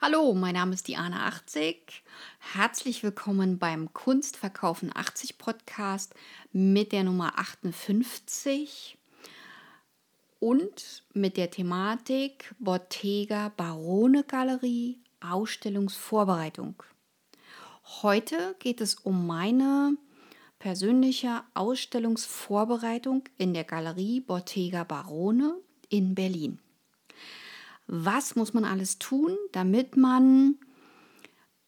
Hallo, mein Name ist Diana 80. Herzlich willkommen beim Kunstverkaufen 80 Podcast mit der Nummer 58 und mit der Thematik Bottega Barone Galerie Ausstellungsvorbereitung. Heute geht es um meine persönliche Ausstellungsvorbereitung in der Galerie Bottega Barone in Berlin was muss man alles tun, damit man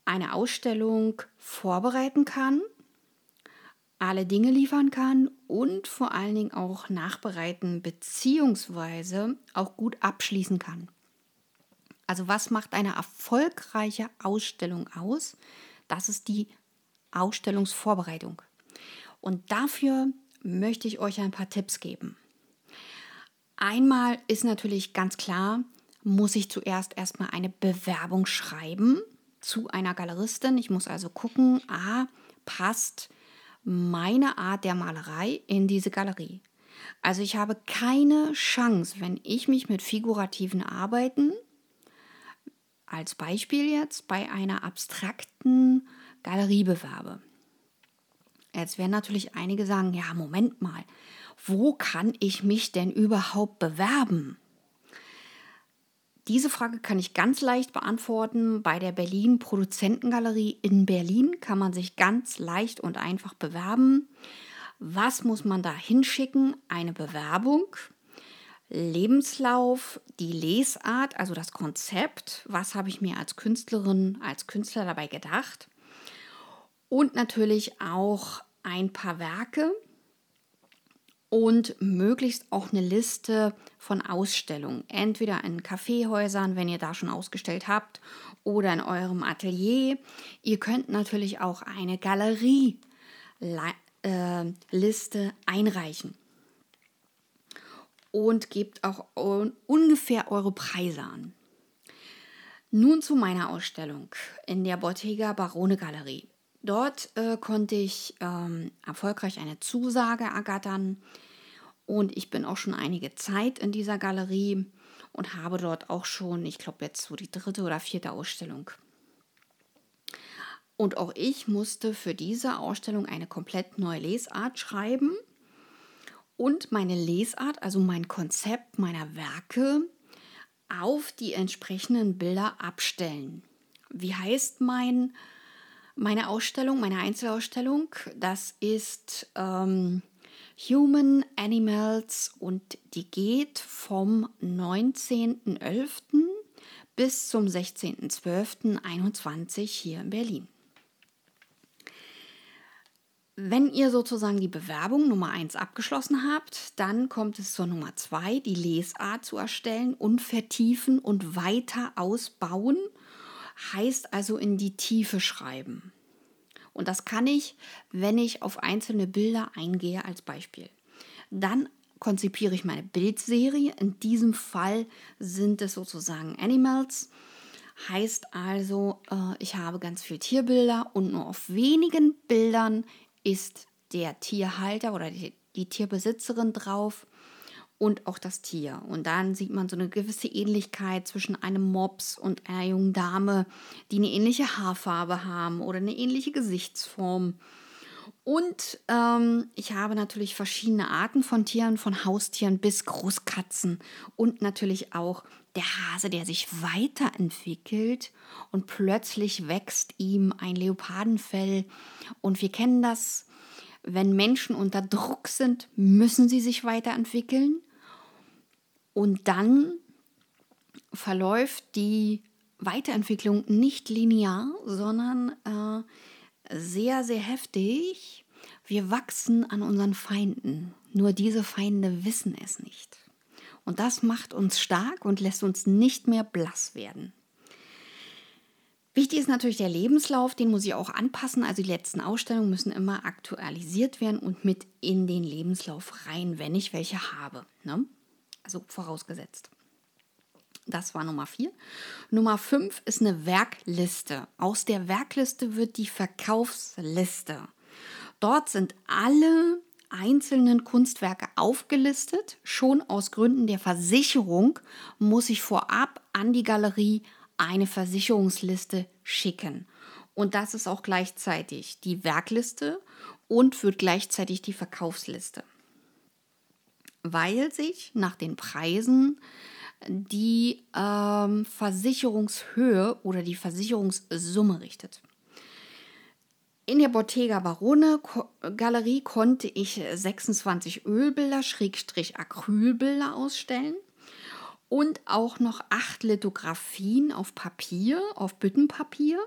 eine Ausstellung vorbereiten kann, alle Dinge liefern kann und vor allen Dingen auch nachbereiten bzw. auch gut abschließen kann. Also was macht eine erfolgreiche Ausstellung aus? Das ist die Ausstellungsvorbereitung. Und dafür möchte ich euch ein paar Tipps geben. Einmal ist natürlich ganz klar, muss ich zuerst erstmal eine Bewerbung schreiben zu einer Galeristin. Ich muss also gucken, ah, passt meine Art der Malerei in diese Galerie. Also ich habe keine Chance, wenn ich mich mit figurativen Arbeiten, als Beispiel jetzt, bei einer abstrakten Galerie bewerbe. Jetzt werden natürlich einige sagen, ja, Moment mal, wo kann ich mich denn überhaupt bewerben? Diese Frage kann ich ganz leicht beantworten. Bei der Berlin Produzentengalerie in Berlin kann man sich ganz leicht und einfach bewerben. Was muss man da hinschicken? Eine Bewerbung, Lebenslauf, die Lesart, also das Konzept. Was habe ich mir als Künstlerin, als Künstler dabei gedacht? Und natürlich auch ein paar Werke, und möglichst auch eine Liste von Ausstellungen. Entweder in Kaffeehäusern, wenn ihr da schon ausgestellt habt, oder in eurem Atelier. Ihr könnt natürlich auch eine Galerieliste äh, einreichen. Und gebt auch ungefähr eure Preise an. Nun zu meiner Ausstellung in der Bottega Barone Galerie. Dort äh, konnte ich ähm, erfolgreich eine Zusage ergattern und ich bin auch schon einige Zeit in dieser Galerie und habe dort auch schon, ich glaube jetzt so die dritte oder vierte Ausstellung. Und auch ich musste für diese Ausstellung eine komplett neue Lesart schreiben und meine Lesart, also mein Konzept meiner Werke, auf die entsprechenden Bilder abstellen. Wie heißt mein meine Ausstellung, meine Einzelausstellung, das ist ähm, Human Animals und die geht vom 19.11. bis zum 16.12.21 hier in Berlin. Wenn ihr sozusagen die Bewerbung Nummer 1 abgeschlossen habt, dann kommt es zur Nummer 2, die Lesart zu erstellen und vertiefen und weiter ausbauen heißt also in die Tiefe schreiben. Und das kann ich, wenn ich auf einzelne Bilder eingehe als Beispiel. Dann konzipiere ich meine Bildserie. In diesem Fall sind es sozusagen Animals. Heißt also, äh, ich habe ganz viele Tierbilder und nur auf wenigen Bildern ist der Tierhalter oder die, die Tierbesitzerin drauf und auch das Tier. Und dann sieht man so eine gewisse Ähnlichkeit zwischen einem Mops und einer jungen Dame, die eine ähnliche Haarfarbe haben oder eine ähnliche Gesichtsform. Und ähm, ich habe natürlich verschiedene Arten von Tieren, von Haustieren bis Großkatzen und natürlich auch der Hase, der sich weiterentwickelt und plötzlich wächst ihm ein Leopardenfell. Und wir kennen das, wenn Menschen unter Druck sind, müssen sie sich weiterentwickeln. Und dann verläuft die Weiterentwicklung nicht linear, sondern äh, sehr, sehr heftig. Wir wachsen an unseren Feinden. Nur diese Feinde wissen es nicht. Und das macht uns stark und lässt uns nicht mehr blass werden. Wichtig ist natürlich der Lebenslauf, den muss ich auch anpassen. Also die letzten Ausstellungen müssen immer aktualisiert werden und mit in den Lebenslauf rein, wenn ich welche habe. Ne? Also vorausgesetzt. Das war Nummer 4. Nummer 5 ist eine Werkliste. Aus der Werkliste wird die Verkaufsliste. Dort sind alle einzelnen Kunstwerke aufgelistet. Schon aus Gründen der Versicherung muss ich vorab an die Galerie eine Versicherungsliste schicken. Und das ist auch gleichzeitig die Werkliste und wird gleichzeitig die Verkaufsliste. Weil sich nach den Preisen die ähm, Versicherungshöhe oder die Versicherungssumme richtet. In der Bottega Barone Galerie konnte ich 26 Ölbilder, Schrägstrich Acrylbilder ausstellen und auch noch acht Lithografien auf Papier, auf Büttenpapier.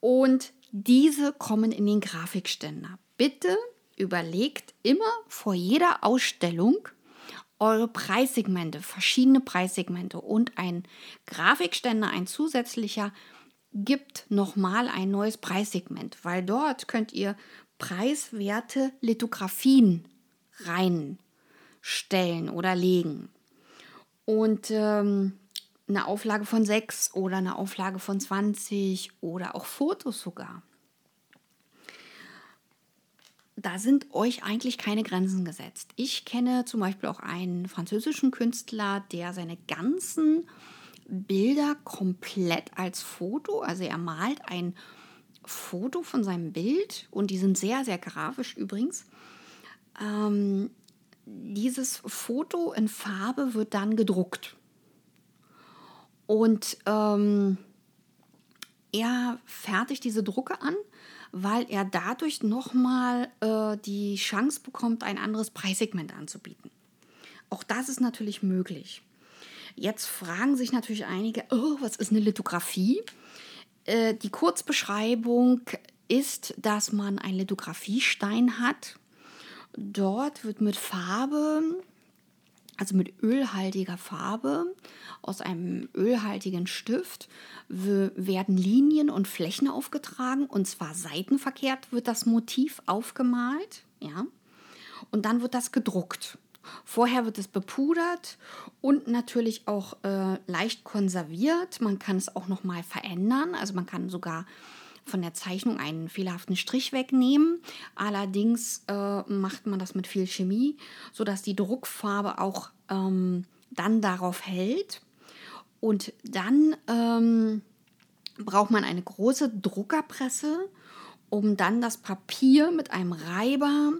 Und diese kommen in den Grafikständer. Bitte überlegt immer vor jeder Ausstellung eure Preissegmente, verschiedene Preissegmente und ein Grafikständer, ein zusätzlicher, gibt nochmal ein neues Preissegment, weil dort könnt ihr preiswerte Lithografien reinstellen oder legen. Und ähm, eine Auflage von 6 oder eine Auflage von 20 oder auch Fotos sogar. Da sind euch eigentlich keine Grenzen gesetzt. Ich kenne zum Beispiel auch einen französischen Künstler, der seine ganzen Bilder komplett als Foto, also er malt ein Foto von seinem Bild und die sind sehr, sehr grafisch übrigens. Ähm, dieses Foto in Farbe wird dann gedruckt. Und ähm, er fertigt diese Drucke an, weil er dadurch nochmal äh, die Chance bekommt, ein anderes Preissegment anzubieten. Auch das ist natürlich möglich. Jetzt fragen sich natürlich einige, oh, was ist eine Lithografie? Äh, die Kurzbeschreibung ist, dass man einen Lithografiestein hat Dort wird mit Farbe, also mit ölhaltiger Farbe, aus einem ölhaltigen Stift werden Linien und Flächen aufgetragen und zwar seitenverkehrt wird das Motiv aufgemalt, ja, und dann wird das gedruckt. Vorher wird es bepudert und natürlich auch äh, leicht konserviert. Man kann es auch noch mal verändern, also man kann sogar von der Zeichnung einen fehlerhaften Strich wegnehmen. Allerdings äh, macht man das mit viel Chemie, sodass die Druckfarbe auch ähm, dann darauf hält. Und dann ähm, braucht man eine große Druckerpresse, um dann das Papier mit einem Reiber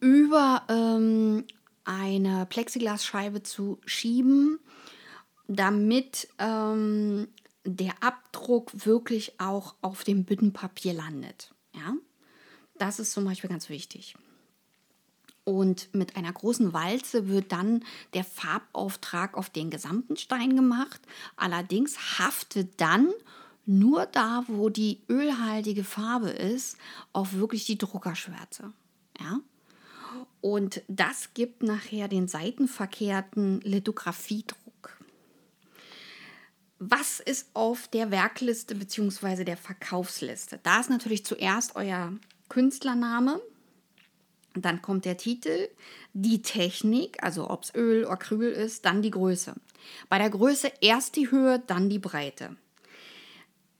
über ähm, eine Plexiglasscheibe zu schieben, damit ähm, der Abdruck wirklich auch auf dem Büttenpapier landet. Ja? Das ist zum Beispiel ganz wichtig. Und mit einer großen Walze wird dann der Farbauftrag auf den gesamten Stein gemacht. Allerdings haftet dann nur da, wo die ölhaltige Farbe ist, auch wirklich die Druckerschwärze. Ja? Und das gibt nachher den seitenverkehrten Lithografiedruck. Was ist auf der Werkliste bzw. der Verkaufsliste? Da ist natürlich zuerst euer Künstlername, dann kommt der Titel, die Technik, also ob es Öl, oder Acryl ist, dann die Größe. Bei der Größe erst die Höhe, dann die Breite.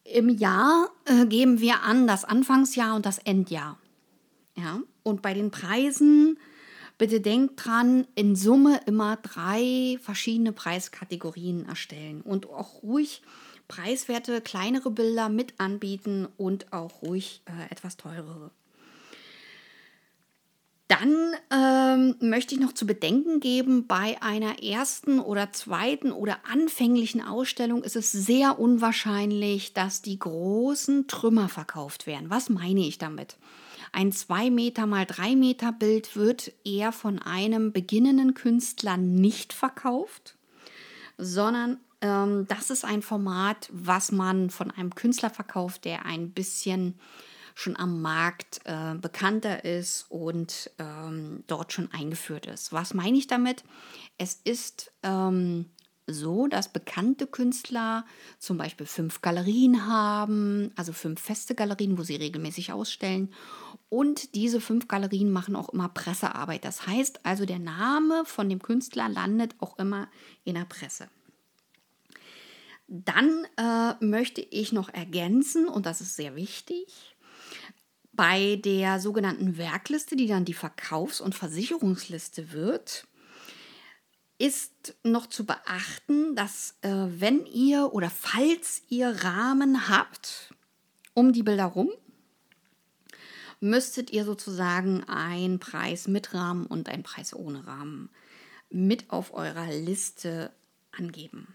Im Jahr äh, geben wir an das Anfangsjahr und das Endjahr. Ja? Und bei den Preisen Bitte denkt dran, in Summe immer drei verschiedene Preiskategorien erstellen und auch ruhig preiswerte kleinere Bilder mit anbieten und auch ruhig äh, etwas teurere. Dann ähm, möchte ich noch zu bedenken geben, bei einer ersten oder zweiten oder anfänglichen Ausstellung ist es sehr unwahrscheinlich, dass die großen Trümmer verkauft werden. Was meine ich damit? Ein 2 Meter mal 3 Meter Bild wird eher von einem beginnenden Künstler nicht verkauft, sondern ähm, das ist ein Format, was man von einem Künstler verkauft, der ein bisschen schon am Markt äh, bekannter ist und ähm, dort schon eingeführt ist. Was meine ich damit? Es ist ähm, so, dass bekannte Künstler zum Beispiel fünf Galerien haben, also fünf feste Galerien, wo sie regelmäßig ausstellen. Und diese fünf Galerien machen auch immer Pressearbeit. Das heißt also, der Name von dem Künstler landet auch immer in der Presse. Dann äh, möchte ich noch ergänzen, und das ist sehr wichtig, bei der sogenannten Werkliste, die dann die Verkaufs- und Versicherungsliste wird, ist noch zu beachten, dass äh, wenn ihr oder falls ihr Rahmen habt um die Bilder rum, müsstet ihr sozusagen einen Preis mit Rahmen und einen Preis ohne Rahmen mit auf eurer Liste angeben.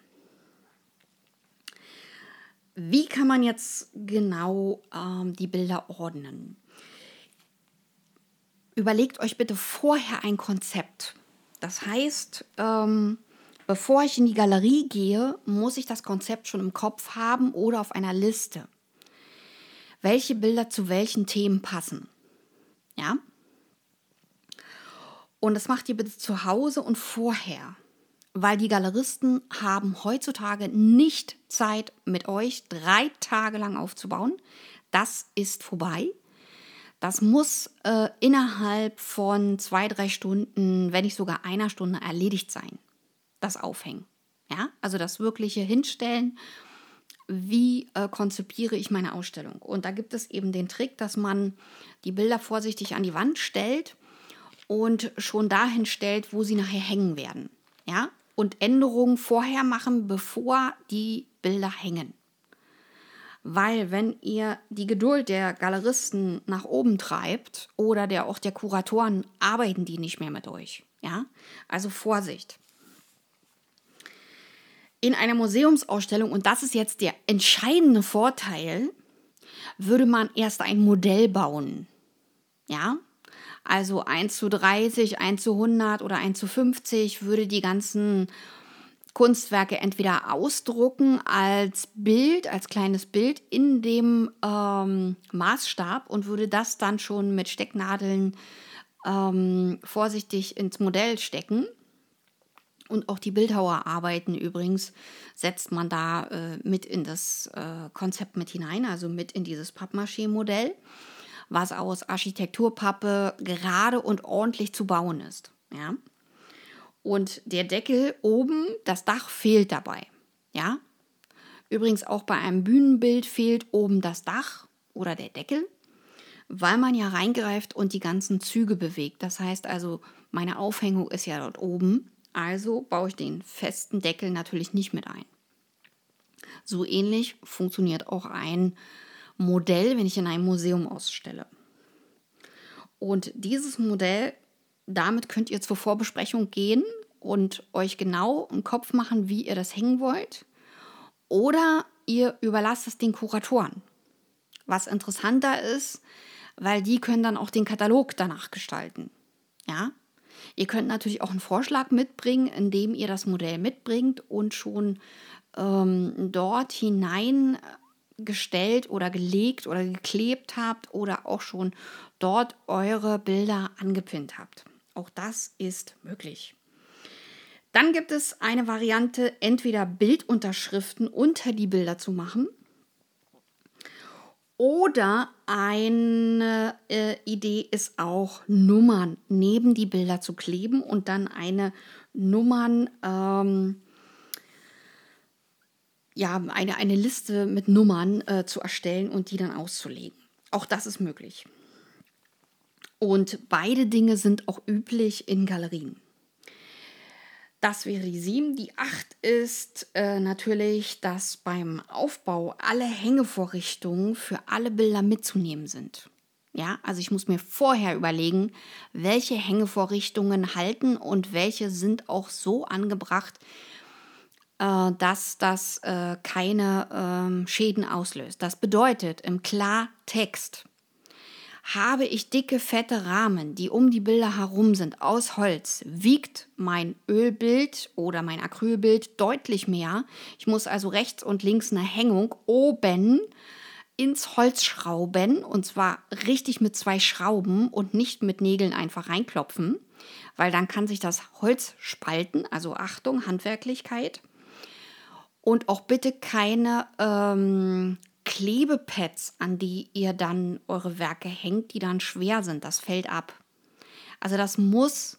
Wie kann man jetzt genau ähm, die Bilder ordnen? Überlegt euch bitte vorher ein Konzept. Das heißt, ähm, bevor ich in die Galerie gehe, muss ich das Konzept schon im Kopf haben oder auf einer Liste. Welche Bilder zu welchen Themen passen. Ja? Und das macht ihr bitte zu Hause und vorher weil die Galeristen haben heutzutage nicht Zeit, mit euch drei Tage lang aufzubauen. Das ist vorbei. Das muss äh, innerhalb von zwei, drei Stunden, wenn nicht sogar einer Stunde erledigt sein. Das Aufhängen. Ja, also das wirkliche Hinstellen. Wie äh, konzipiere ich meine Ausstellung? Und da gibt es eben den Trick, dass man die Bilder vorsichtig an die Wand stellt und schon dahin stellt, wo sie nachher hängen werden. Ja, und Änderungen vorher machen, bevor die Bilder hängen. Weil wenn ihr die Geduld der Galeristen nach oben treibt oder der auch der Kuratoren, arbeiten die nicht mehr mit euch. Ja? Also Vorsicht. In einer Museumsausstellung, und das ist jetzt der entscheidende Vorteil, würde man erst ein Modell bauen. Ja, also 1 zu 30, 1 zu 100 oder 1 zu 50 würde die ganzen Kunstwerke entweder ausdrucken als Bild, als kleines Bild in dem ähm, Maßstab und würde das dann schon mit Stecknadeln ähm, vorsichtig ins Modell stecken. Und auch die Bildhauerarbeiten übrigens setzt man da äh, mit in das äh, Konzept mit hinein, also mit in dieses Pappmaché-Modell was aus Architekturpappe gerade und ordentlich zu bauen ist. Ja? Und der Deckel oben, das Dach fehlt dabei. Ja? Übrigens auch bei einem Bühnenbild fehlt oben das Dach oder der Deckel, weil man ja reingreift und die ganzen Züge bewegt. Das heißt also, meine Aufhängung ist ja dort oben, also baue ich den festen Deckel natürlich nicht mit ein. So ähnlich funktioniert auch ein Modell, wenn ich in einem Museum ausstelle. Und dieses Modell, damit könnt ihr zur Vorbesprechung gehen und euch genau im Kopf machen, wie ihr das hängen wollt. Oder ihr überlasst es den Kuratoren. Was interessanter ist, weil die können dann auch den Katalog danach gestalten. Ja? Ihr könnt natürlich auch einen Vorschlag mitbringen, indem ihr das Modell mitbringt und schon ähm, dort hinein gestellt oder gelegt oder geklebt habt oder auch schon dort eure Bilder angepinnt habt. Auch das ist möglich. Dann gibt es eine Variante, entweder Bildunterschriften unter die Bilder zu machen oder eine äh, Idee ist auch, Nummern neben die Bilder zu kleben und dann eine Nummern, ähm, ja, eine, eine Liste mit Nummern äh, zu erstellen und die dann auszulegen. Auch das ist möglich. Und beide Dinge sind auch üblich in Galerien. Das wäre die 7. Die 8 ist äh, natürlich, dass beim Aufbau alle Hängevorrichtungen für alle Bilder mitzunehmen sind. Ja, also ich muss mir vorher überlegen, welche Hängevorrichtungen halten und welche sind auch so angebracht, äh, dass das äh, keine äh, Schäden auslöst. Das bedeutet im Klartext, habe ich dicke, fette Rahmen, die um die Bilder herum sind, aus Holz, wiegt mein Ölbild oder mein Acrylbild deutlich mehr. Ich muss also rechts und links eine Hängung oben ins Holz schrauben und zwar richtig mit zwei Schrauben und nicht mit Nägeln einfach reinklopfen, weil dann kann sich das Holz spalten. Also Achtung, Handwerklichkeit. Und auch bitte keine ähm, Klebepads, an die ihr dann eure Werke hängt, die dann schwer sind. Das fällt ab. Also das muss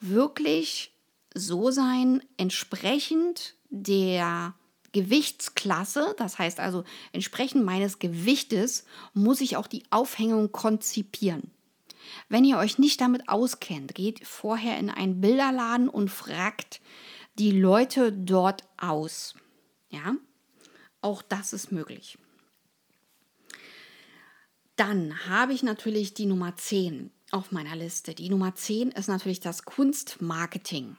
wirklich so sein, entsprechend der Gewichtsklasse, das heißt also entsprechend meines Gewichtes, muss ich auch die Aufhängung konzipieren. wenn ihr euch nicht damit auskennt, geht vorher in einen Bilderladen und fragt die Leute dort aus. Ja, auch das ist möglich. Dann habe ich natürlich die Nummer 10 auf meiner Liste. Die Nummer 10 ist natürlich das Kunstmarketing.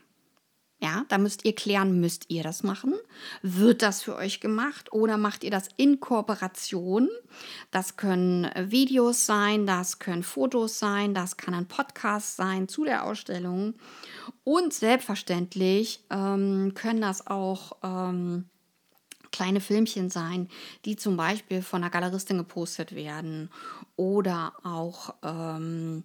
Ja, da müsst ihr klären, müsst ihr das machen? Wird das für euch gemacht oder macht ihr das in Kooperation? Das können Videos sein, das können Fotos sein, das kann ein Podcast sein zu der Ausstellung. Und selbstverständlich ähm, können das auch ähm, kleine Filmchen sein, die zum Beispiel von einer Galeristin gepostet werden oder auch ähm,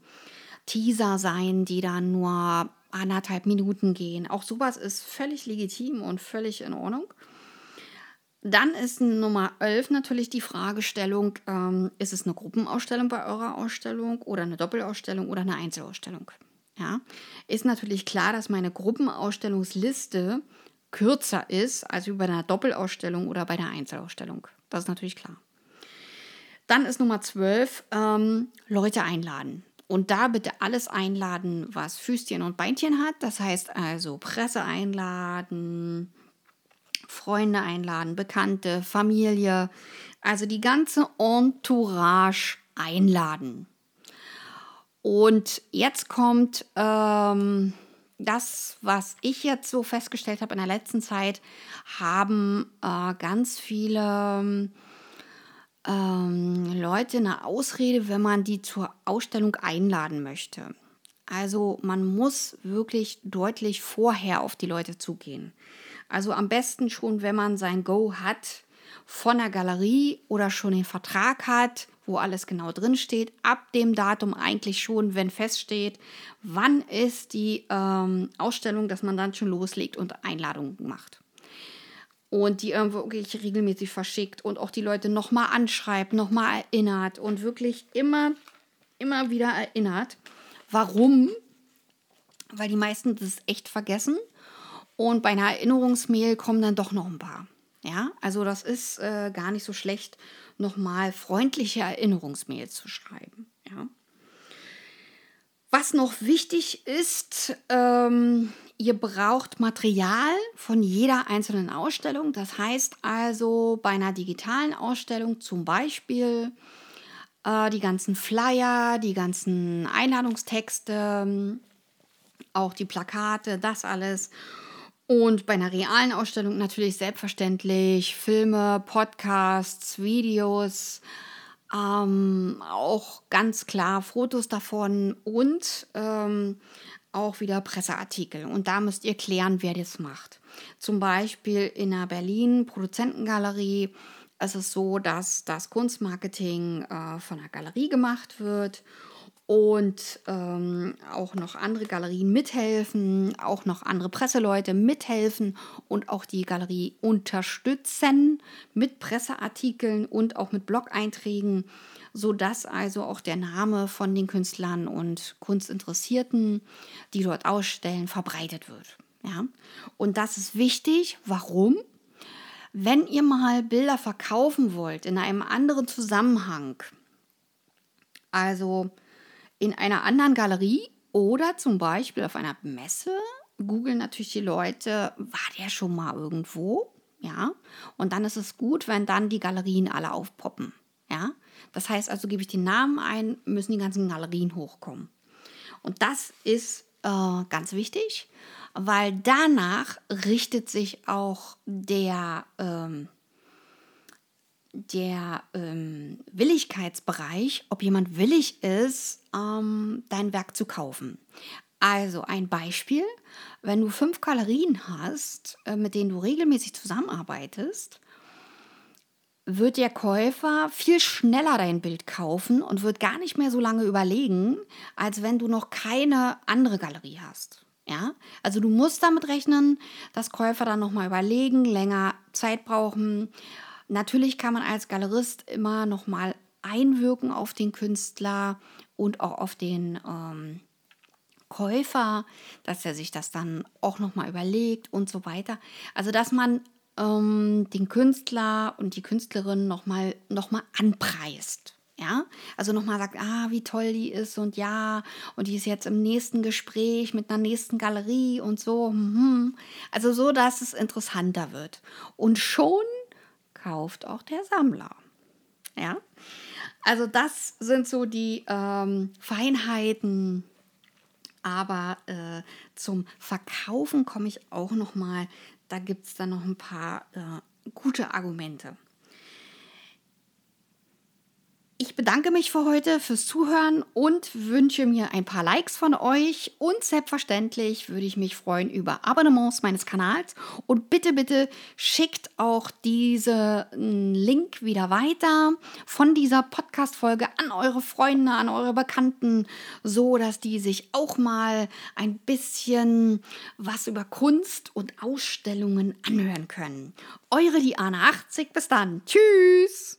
Teaser sein, die dann nur anderthalb Minuten gehen. Auch sowas ist völlig legitim und völlig in Ordnung. Dann ist Nummer 11 natürlich die Fragestellung, ähm, ist es eine Gruppenausstellung bei eurer Ausstellung oder eine Doppelausstellung oder eine Einzelausstellung? Ja, ist natürlich klar, dass meine Gruppenausstellungsliste kürzer ist als wie bei einer Doppelausstellung oder bei einer Einzelausstellung. Das ist natürlich klar. Dann ist Nummer 12, ähm, Leute einladen. Und da bitte alles einladen, was Füßchen und Beinchen hat. Das heißt also Presse einladen, Freunde einladen, Bekannte, Familie. Also die ganze Entourage einladen. Und jetzt kommt ähm, das, was ich jetzt so festgestellt habe in der letzten Zeit, haben äh, ganz viele ähm, Leute eine Ausrede, wenn man die zur Ausstellung einladen möchte. Also man muss wirklich deutlich vorher auf die Leute zugehen. Also am besten schon, wenn man sein Go hat von der Galerie oder schon den Vertrag hat, wo alles genau drin steht, ab dem Datum eigentlich schon, wenn feststeht, wann ist die ähm, Ausstellung, dass man dann schon loslegt und Einladungen macht und die wirklich regelmäßig verschickt und auch die Leute nochmal anschreibt, nochmal erinnert und wirklich immer, immer wieder erinnert. Warum? Weil die meisten das echt vergessen und bei einer Erinnerungsmail kommen dann doch noch ein paar. Ja, also das ist äh, gar nicht so schlecht, nochmal freundliche Erinnerungsmails zu schreiben. Ja. Was noch wichtig ist, ähm, ihr braucht Material von jeder einzelnen Ausstellung. Das heißt also bei einer digitalen Ausstellung zum Beispiel äh, die ganzen Flyer, die ganzen Einladungstexte, auch die Plakate, das alles. Und bei einer realen Ausstellung natürlich selbstverständlich Filme, Podcasts, Videos, ähm, auch ganz klar Fotos davon und ähm, auch wieder Presseartikel. Und da müsst ihr klären, wer das macht. Zum Beispiel in der Berlin Produzentengalerie ist es so, dass das Kunstmarketing äh, von der Galerie gemacht wird und ähm, auch noch andere Galerien mithelfen, auch noch andere Presseleute mithelfen und auch die Galerie unterstützen mit Presseartikeln und auch mit Blog-Einträgen sodass also auch der Name von den Künstlern und Kunstinteressierten, die dort ausstellen, verbreitet wird. Ja? Und das ist wichtig. Warum? Wenn ihr mal Bilder verkaufen wollt in einem anderen Zusammenhang, also in einer anderen Galerie oder zum Beispiel auf einer Messe, googeln natürlich die Leute, war der schon mal irgendwo? Ja, und dann ist es gut, wenn dann die Galerien alle aufpoppen. Ja, das heißt also, gebe ich den Namen ein, müssen die ganzen Galerien hochkommen. Und das ist äh, ganz wichtig, weil danach richtet sich auch der, ähm, der ähm, Willigkeitsbereich, ob jemand willig ist, ähm, dein Werk zu kaufen. Also ein Beispiel, wenn du fünf Galerien hast, äh, mit denen du regelmäßig zusammenarbeitest, wird der Käufer viel schneller dein Bild kaufen und wird gar nicht mehr so lange überlegen, als wenn du noch keine andere Galerie hast. Ja, also du musst damit rechnen, dass Käufer dann nochmal überlegen, länger Zeit brauchen. Natürlich kann man als Galerist immer nochmal einwirken auf den Künstler und auch auf den ähm, Käufer, dass er sich das dann auch nochmal überlegt und so weiter. Also dass man ähm, den Künstler und die Künstlerin nochmal noch mal anpreist. Ja, also nochmal sagt, ah, wie toll die ist und ja, und die ist jetzt im nächsten Gespräch mit einer nächsten Galerie und so. Mhm. Also so, dass es interessanter wird. Und schon kauft auch der Sammler. Ja, also das sind so die ähm, Feinheiten. Aber äh, zum Verkaufen komme ich auch noch mal. Da gibt es dann noch ein paar äh, gute Argumente. Ich bedanke mich für heute fürs Zuhören und wünsche mir ein paar Likes von euch. Und selbstverständlich würde ich mich freuen über Abonnements meines Kanals. Und bitte, bitte schickt auch diesen Link wieder weiter von dieser Podcast-Folge an eure Freunde, an eure Bekannten, so dass die sich auch mal ein bisschen was über Kunst und Ausstellungen anhören können. Eure Diana 80. Bis dann. Tschüss.